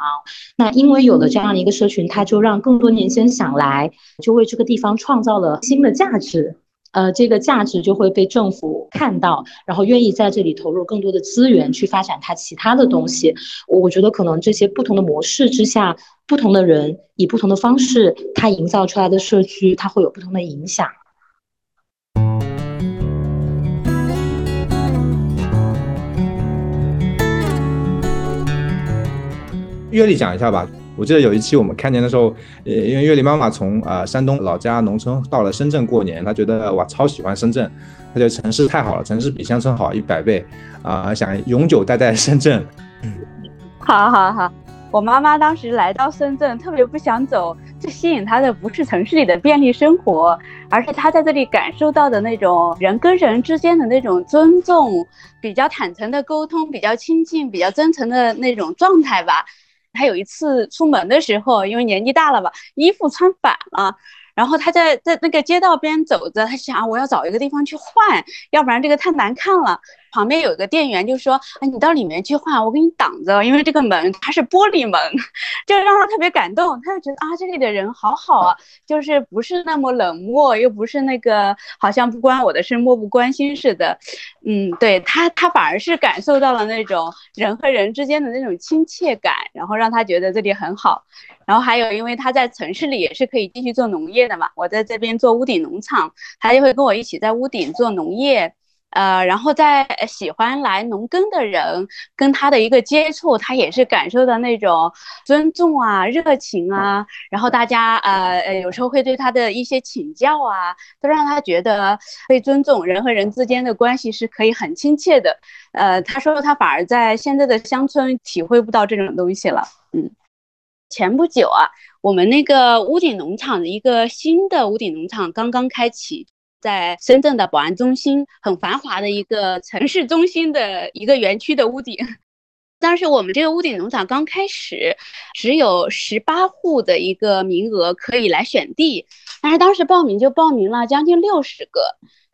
S5: 那因为有了这样的一个社群，它就让更多年轻人想来，就为这个地方创造了新的价值。呃，这个价值就会被政府看到，然后愿意在这里投入更多的资源去发展它其他的东西。我觉得可能这些不同的模式之下，不同的人以不同的方式，它营造出来的社区，它会有不同的影响。
S7: 阅历讲一下吧。我记得有一期我们开年的时候，呃，因为月丽妈妈从啊山东老家农村到了深圳过年，她觉得哇超喜欢深圳，她觉得城市太好了，城市比乡村好一百倍，啊，想永久待在深圳。
S1: 好好好，我妈妈当时来到深圳，特别不想走，最吸引她的不是城市里的便利生活，而是她在这里感受到的那种人跟人之间的那种尊重，比较坦诚的沟通，比较亲近，比较真诚的那种状态吧。他有一次出门的时候，因为年纪大了吧，衣服穿反了，然后他在在那个街道边走着，他想我要找一个地方去换，要不然这个太难看了。旁边有个店员就说：“啊，你到里面去换，我给你挡着，因为这个门它是玻璃门，就让他特别感动。他就觉得啊，这里的人好好啊，就是不是那么冷漠，又不是那个好像不关我的事、漠不关心似的。嗯，对他，他反而是感受到了那种人和人之间的那种亲切感，然后让他觉得这里很好。然后还有，因为他在城市里也是可以继续做农业的嘛，我在这边做屋顶农场，他就会跟我一起在屋顶做农业。”呃，然后在喜欢来农耕的人跟他的一个接触，他也是感受到那种尊重啊、热情啊，然后大家呃有时候会对他的一些请教啊，都让他觉得被尊重，人和人之间的关系是可以很亲切的。呃，他说他反而在现在的乡村体会不到这种东西了。嗯，前不久啊，我们那个屋顶农场的一个新的屋顶农场刚刚开启。在深圳的宝安中心，很繁华的一个城市中心的一个园区的屋顶。当时我们这个屋顶农场刚开始，只有十八户的一个名额可以来选地，但是当时报名就报名了将近六十个。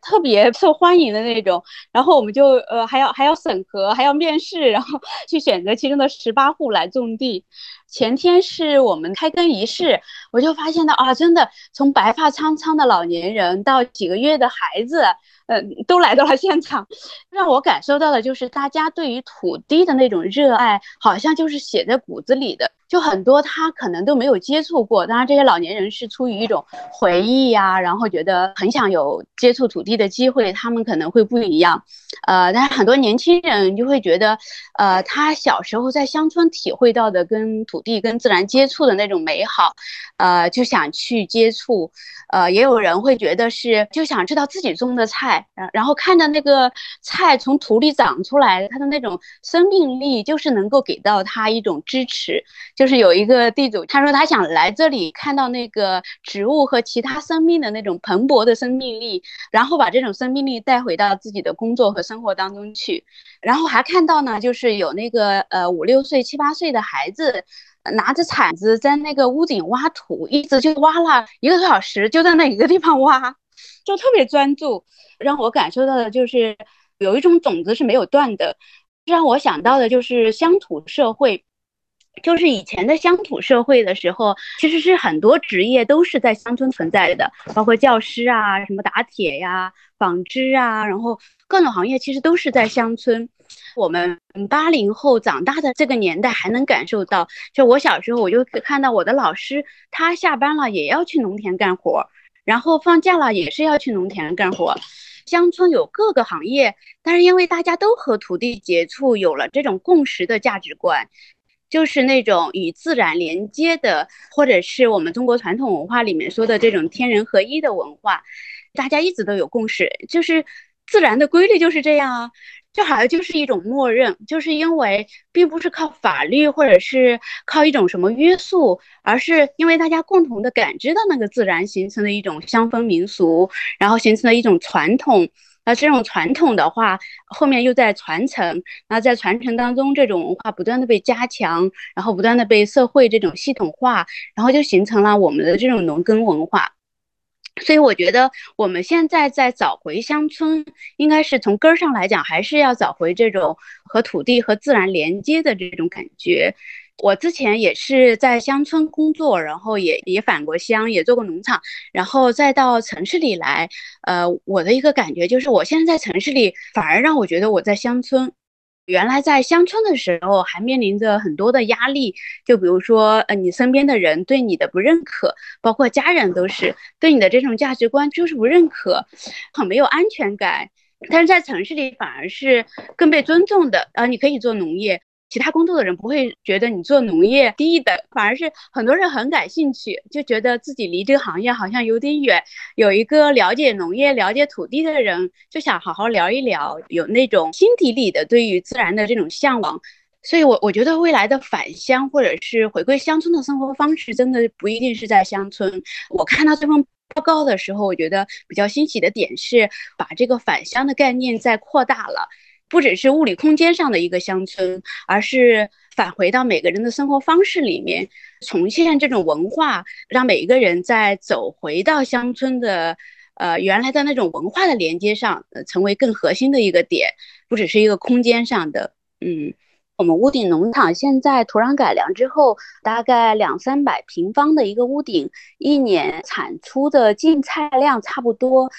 S1: 特别受欢迎的那种，然后我们就呃还要还要审核，还要面试，然后 去选择其中的十八户来种地。前天是我们开耕仪式，我就发现到啊，真的从白发苍苍的老年人到几个月的孩子，嗯，都来到了现场，让我感受到的就是大家对于土地的那种热爱，好像就是写在骨子里的。就很多他可能都没有接触过。当然，这些老年人是出于一种回忆呀，然后觉得很想有接触土地的机会，他们可能会不一样。呃，但是很多年轻人就会觉得，呃，他小时候在乡村体会到的跟土地、跟自然接触的那种美好，呃，就想去接触。呃，也有人会觉得是就想知道自己种的菜，然然后看着那个菜从土里长出来，它的那种生命力，就是能够给到他一种支持。就是有一个地主，他说他想来这里看到那个植物和其他生命的那种蓬勃的生命力，然后把这种生命力带回到自己的工作和生活当中去。然后还看到呢，就是有那个呃五六岁、七八岁的孩子。拿着铲子在那个屋顶挖土，一直就挖了一个多小时，就在那一个地方挖，就特别专注，让我感受到的就是有一种种子是没有断的。让我想到的就是乡土社会，就是以前的乡土社会的时候，其实是很多职业都是在乡村存在的，包括教师啊，什么打铁呀、纺织啊，然后各种行业其实都是在乡村。我们八零后长大的这个年代还能感受到，就我小时候我就看到我的老师，他下班了也要去农田干活，然后放假了也是要去农田干活。乡村有各个行业，但是因为大家都和土地接触，有了这种共识的价值观，就是那种与自然连接的，或者是我们中国传统文化里面说的这种天人合一的文化，大家一直都有共识，就是自然的规律就是这样啊。就好像就是一种默认，就是因为并不是靠法律或者是靠一种什么约束，而是因为大家共同的感知到那个自然形成的一种乡风民俗，然后形成了一种传统。那这种传统的话，后面又在传承，那在传承当中，这种文化不断的被加强，然后不断的被社会这种系统化，然后就形成了我们的这种农耕文化。所以我觉得我们现在在找回乡村，应该是从根儿上来讲，还是要找回这种和土地和自然连接的这种感觉。我之前也是在乡村工作，然后也也返过乡，也做过农场，然后再到城市里来。呃，我的一个感觉就是，我现在在城市里，反而让我觉得我在乡村。原来在乡村的时候，还面临着很多的压力，就比如说，呃，你身边的人对你的不认可，包括家人都是对你的这种价值观就是不认可，很没有安全感。但是在城市里反而是更被尊重的，呃，你可以做农业。其他工作的人不会觉得你做农业低等，反而是很多人很感兴趣，就觉得自己离这个行业好像有点远。有一个了解农业、了解土地的人，就想好好聊一聊，有那种心底里的对于自然的这种向往。所以，我我觉得未来的返乡或者是回归乡村的生活方式，真的不一定是在乡村。我看到这份报告的时候，我觉得比较欣喜的点是，把这个返乡的概念再扩大了。不只是物理空间上的一个乡村，而是返回到每个人的生活方式里面，重现这种文化，让每一个人在走回到乡村的，呃，原来的那种文化的连接上，呃，成为更核心的一个点，不只是一个空间上的。嗯，我们屋顶农场现在土壤改良之后，大概两三百平方的一个屋顶，一年产出的净菜量差不多。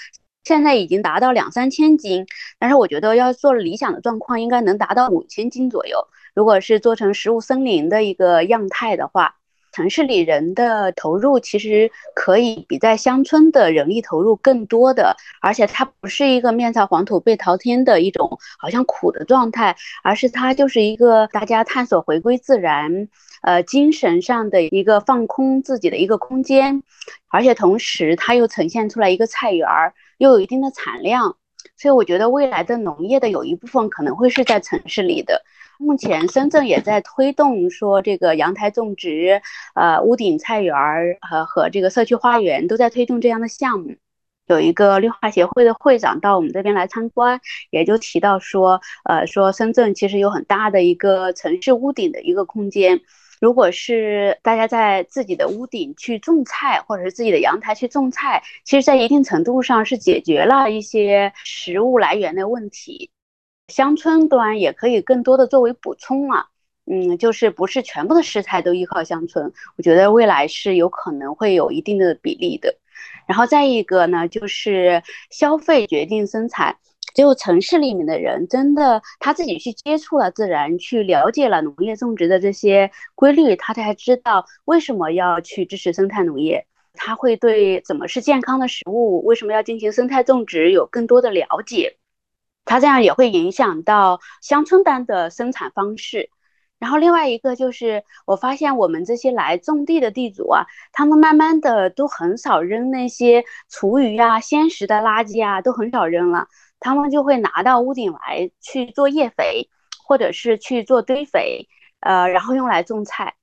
S1: 现在已经达到两三千斤，但是我觉得要做理想的状况，应该能达到五千斤左右。如果是做成食物森林的一个样态的话，城市里人的投入其实可以比在乡村的人力投入更多的，而且它不是一个面朝黄土背朝天的一种好像苦的状态，而是它就是一个大家探索回归自然，呃，精神上的一个放空自己的一个空间，而且同时它又呈现出来一个菜园儿。又有一定的产量，所以我觉得未来的农业的有一部分可能会是在城市里的。目前深圳也在推动说这个阳台种植，呃，屋顶菜园儿和和这个社区花园都在推动这样的项目。有一个绿化协会的会长到我们这边来参观，也就提到说，呃，说深圳其实有很大的一个城市屋顶的一个空间。如果是大家在自己的屋顶去种菜，或者是自己的阳台去种菜，其实，在一定程度上是解决了一些食物来源的问题。乡村端也可以更多的作为补充啊，嗯，就是不是全部的食材都依靠乡村，我觉得未来是有可能会有一定的比例的。然后再一个呢，就是消费决定生产。只有城市里面的人真的他自己去接触了自然，去了解了农业种植的这些规律，他才知道为什么要去支持生态农业。他会对怎么是健康的食物，为什么要进行生态种植有更多的了解。他这样也会影响到乡村般的生产方式。然后另外一个就是，我发现我们这些来种地的地主啊，他们慢慢的都很少扔那些厨余啊、鲜食的垃圾啊，都很少扔了。他们就会拿到屋顶来去做叶肥，或者是去做堆肥，呃，然后用来种菜。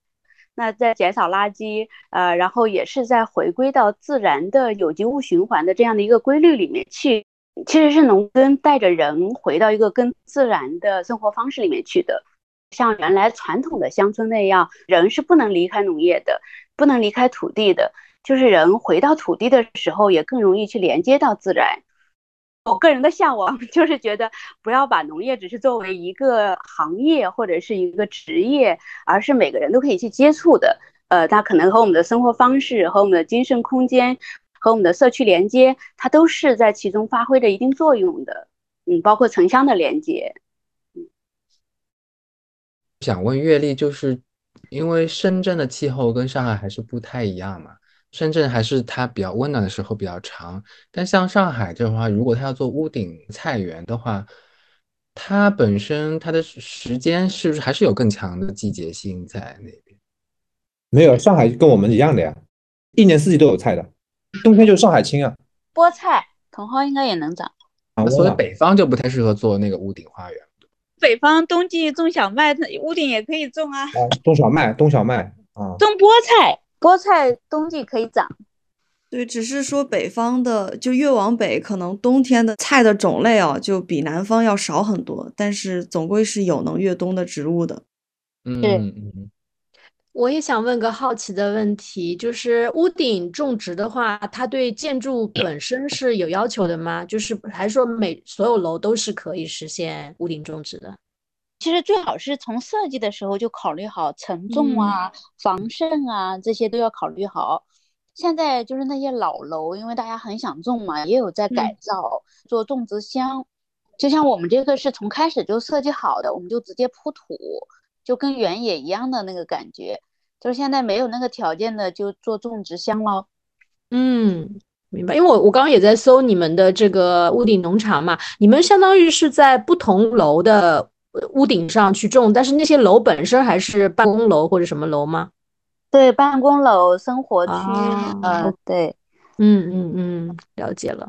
S1: 那在减少垃圾，呃，然后也是在回归到自然的有机物循环的这样的一个规律里面去。其实是农耕带着人回到一个更自然的生活方式里面去的。像原来传统的乡村那样，人是不能离开农业的，不能离开土地的。就是人回到土地的时候，也更容易去连接到自然。我个人的向往 就是觉得，不要把农业只是作为一个行业或者是一个职业，而是每个人都可以去接触的。呃，它可能和我们的生活方式、和我们的精神空间、和我们的社区连接，它都是在其中发挥着一定作用的。嗯，包括城乡的连接。
S4: 想问阅历，就是因为深圳的气候跟上海还是不太一样嘛？深圳还是它比较温暖的时候比较长，但像上海这话，如果它要做屋顶菜园的话，它本身它的时间是不是还是有更强的季节性在那边？
S7: 没有，上海跟我们一样的呀，一年四季都有菜的，冬天就是上海青啊。
S1: 菠菜、茼蒿应该也能长啊，
S4: 所以北方就不太适合做那个屋顶花园。
S8: 北方冬季种小麦，屋顶也可以种啊。
S7: 种小麦，冬小麦啊。
S8: 种菠菜，
S1: 菠菜冬季可以长。
S2: 对，只是说北方的，就越往北，可能冬天的菜的种类啊，就比南方要少很多。但是总归是有能越冬的植物的。
S4: 嗯嗯嗯。
S3: 我也想问个好奇的问题，就是屋顶种植的话，它对建筑本身是有要求的吗？就是还是说每所有楼都是可以实现屋顶种植的？
S1: 其实最好是从设计的时候就考虑好承重啊、防渗啊这些都要考虑好。现在就是那些老楼，因为大家很想种嘛，也有在改造做种植箱。就像我们这个是从开始就设计好的，我们就直接铺土。就跟原野一样的那个感觉，就是现在没有那个条件的，就做种植箱喽。
S3: 嗯，明白。因为我我刚刚也在搜你们的这个屋顶农场嘛，你们相当于是在不同楼的屋顶上去种，但是那些楼本身还是办公楼或者什么楼吗？
S1: 对，办公楼、生活区。嗯，对，
S3: 嗯嗯嗯，了解了。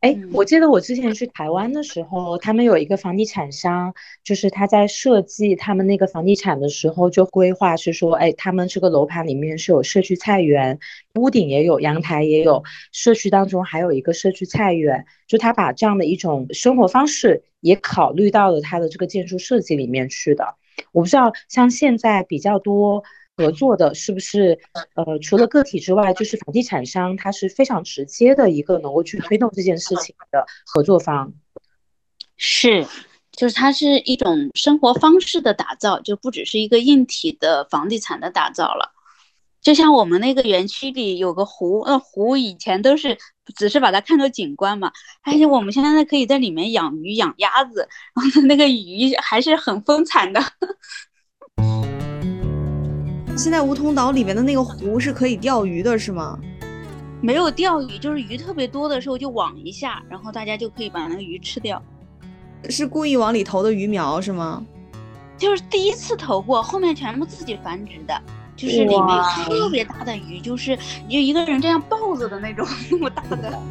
S6: 哎，我记得我之前去台湾的时候，他们有一个房地产商，就是他在设计他们那个房地产的时候，就规划是说，哎，他们这个楼盘里面是有社区菜园，屋顶也有，阳台也有，社区当中还有一个社区菜园，就他把这样的一种生活方式也考虑到了他的这个建筑设计里面去的。我不知道像现在比较多。合作的是不是呃，除了个体之外，就是房地产商，他是非常直接的一个能够去推动这件事情的合作方。
S1: 是，就是它是一种生活方式的打造，就不只是一个硬体的房地产的打造了。就像我们那个园区里有个湖，那湖以前都是只是把它看作景观嘛，而且我们现在可以在里面养鱼、养鸭子，然后那个鱼还是很丰产的。
S2: 现在梧桐岛里面的那个湖是可以钓鱼的，是吗？
S1: 没有钓鱼，就是鱼特别多的时候就网一下，然后大家就可以把那个鱼吃掉。
S2: 是故意往里投的鱼苗是吗？
S1: 就是第一次投过，后面全部自己繁殖的，就是里面特别大的鱼，就是就一个人这样抱着的那种那么大的。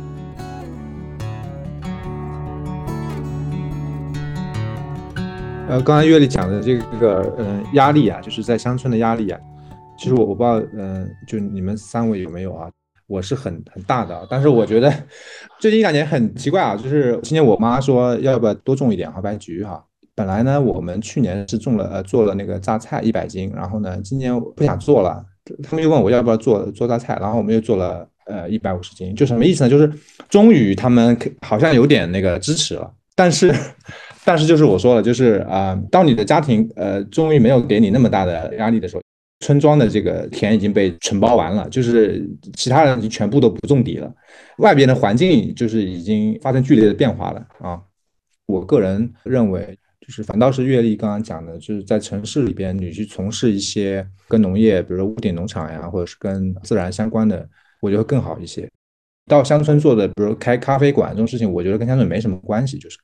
S7: 呃，刚才月丽讲的这个呃压力啊，就是在乡村的压力啊。其实我我不知道，嗯，就你们三位有没有啊？我是很很大的，但是我觉得最近一两年很奇怪啊，就是今年我妈说要不要多种一点好白菊哈。本来呢，我们去年是种了呃做了那个榨菜一百斤，然后呢，今年不想做了，他们又问我要不要做做榨菜，然后我们又做了呃一百五十斤，就什么意思呢？就是终于他们好像有点那个支持了，但是但是就是我说了，就是啊，当你的家庭呃终于没有给你那么大的压力的时候。村庄的这个田已经被承包完了，就是其他人已经全部都不种地了，外边的环境就是已经发生剧烈的变化了啊。我个人认为，就是反倒是阅历刚刚讲的，就是在城市里边，你去从事一些跟农业，比如说屋顶农场呀，或者是跟自然相关的，我觉得更好一些。到乡村做的，比如开咖啡馆这种事情，我觉得跟乡村没什么关系，就是。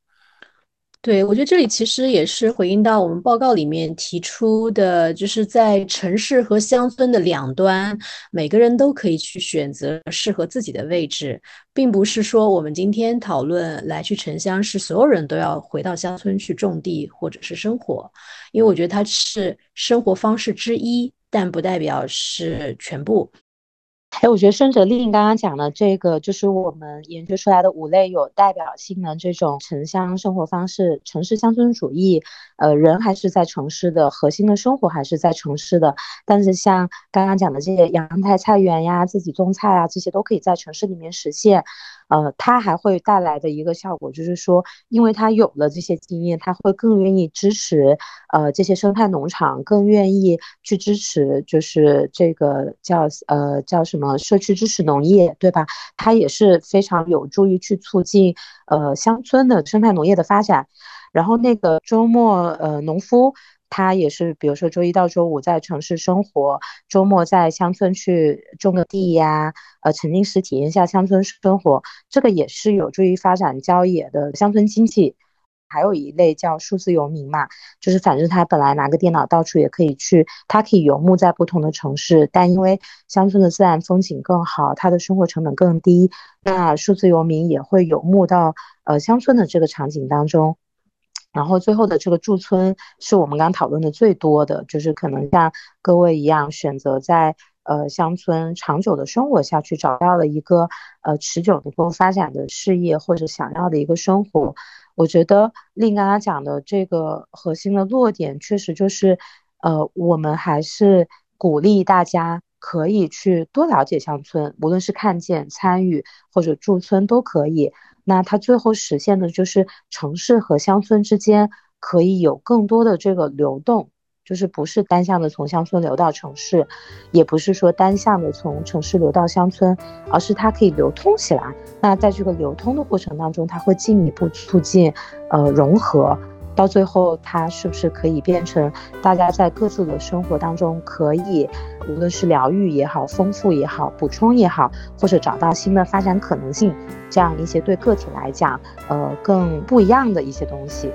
S3: 对，我觉得这里其实也是回应到我们报告里面提出的，就是在城市和乡村的两端，每个人都可以去选择适合自己的位置，并不是说我们今天讨论来去城乡是所有人都要回到乡村去种地或者是生活，因为我觉得它是生活方式之一，但不代表是全部。
S6: 哎，我觉得孙哲令刚刚讲的这个，就是我们研究出来的五类有代表性的这种城乡生活方式，城市乡村主义，呃，人还是在城市的核心的生活还是在城市的，但是像刚刚讲的这些阳台菜园呀、自己种菜啊，这些都可以在城市里面实现。呃，它还会带来的一个效果就是说，因为他有了这些经验，他会更愿意支持呃这些生态农场，更愿意去支持，就是这个叫呃叫什么社区支持农业，对吧？它也是非常有助于去促进呃乡村的生态农业的发展。然后那个周末呃农夫。他也是，比如说周一到周五在城市生活，周末在乡村去种个地呀，呃，沉浸式体验一下乡村生活，这个也是有助于发展郊野的乡村经济。还有一类叫数字游民嘛，就是反正他本来拿个电脑到处也可以去，他可以游牧在不同的城市，但因为乡村的自然风景更好，他的生活成本更低，那数字游民也会游牧到呃乡村的这个场景当中。然后最后的这个驻村是我们刚讨论的最多的，就是可能像各位一样选择在呃乡村长久的生活下去，找到了一个呃持久能够发展的事业或者想要的一个生活。我觉得令刚刚讲的这个核心的落点，确实就是呃我们还是鼓励大家可以去多了解乡村，无论是看见、参与或者驻村都可以。那它最后实现的就是城市和乡村之间可以有更多的这个流动，就是不是单向的从乡村流到城市，也不是说单向的从城市流到乡村，而是它可以流通起来。那在这个流通的过程当中，它会进一步促进呃融合。到最后，它是不是可以变成大家在各自的生活当中，可以无论是疗愈也好、丰富也好、补充也好，或者找到新的发展可能性，这样一些对个体来讲，呃，更不一样的一些东西。